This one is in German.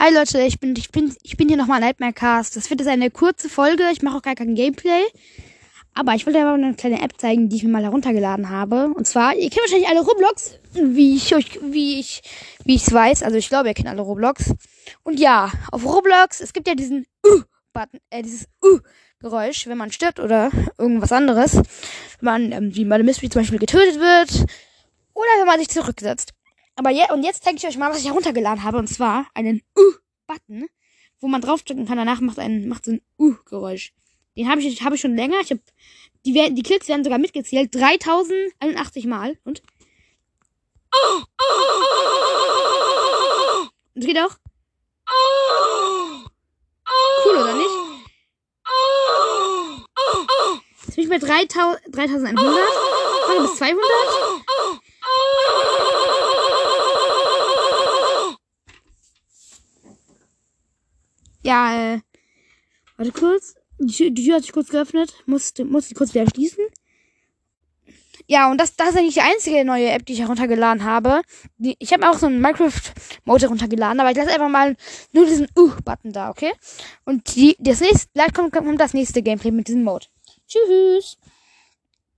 Hi Leute, ich bin, ich bin, ich bin hier nochmal Nightmare Cast. Das wird jetzt eine kurze Folge. Ich mache auch gar kein Gameplay. Aber ich wollte aber eine kleine App zeigen, die ich mir mal heruntergeladen habe. Und zwar, ihr kennt wahrscheinlich alle Roblox, wie ich euch, wie ich, wie ich's weiß. Also ich glaube, ihr kennt alle Roblox. Und ja, auf Roblox, es gibt ja diesen Uh-Button, äh, dieses Uh-Geräusch, wenn man stirbt oder irgendwas anderes. Wenn man, ähm, wie bei der Mystery zum Beispiel getötet wird. Oder wenn man sich zurücksetzt. Aber ja, und jetzt zeige ich euch mal, was ich heruntergeladen habe. Und zwar einen Uh-Button, wo man draufdrücken kann. Danach macht ein, macht so ein Uh-Geräusch. Den habe ich, habe ich schon länger. Ich habe, die, werden, die Klicks werden sogar mitgezählt. 3081 Mal. Und? Und geht auch? Cool, oder nicht? Jetzt bin ich bei 3000, 3100. Fange bis 200. Ja, äh, warte kurz. Die Tür, die Tür hat sich kurz geöffnet. Musste, musste kurz wieder schließen. Ja, und das, das ist eigentlich die einzige neue App, die ich heruntergeladen habe. Die, ich habe auch so einen Minecraft-Mode heruntergeladen, aber ich lasse einfach mal nur diesen Uh-Button da, okay? Und die, das nächste, gleich kommt, kommt das nächste Gameplay mit diesem Mode. Tschüss!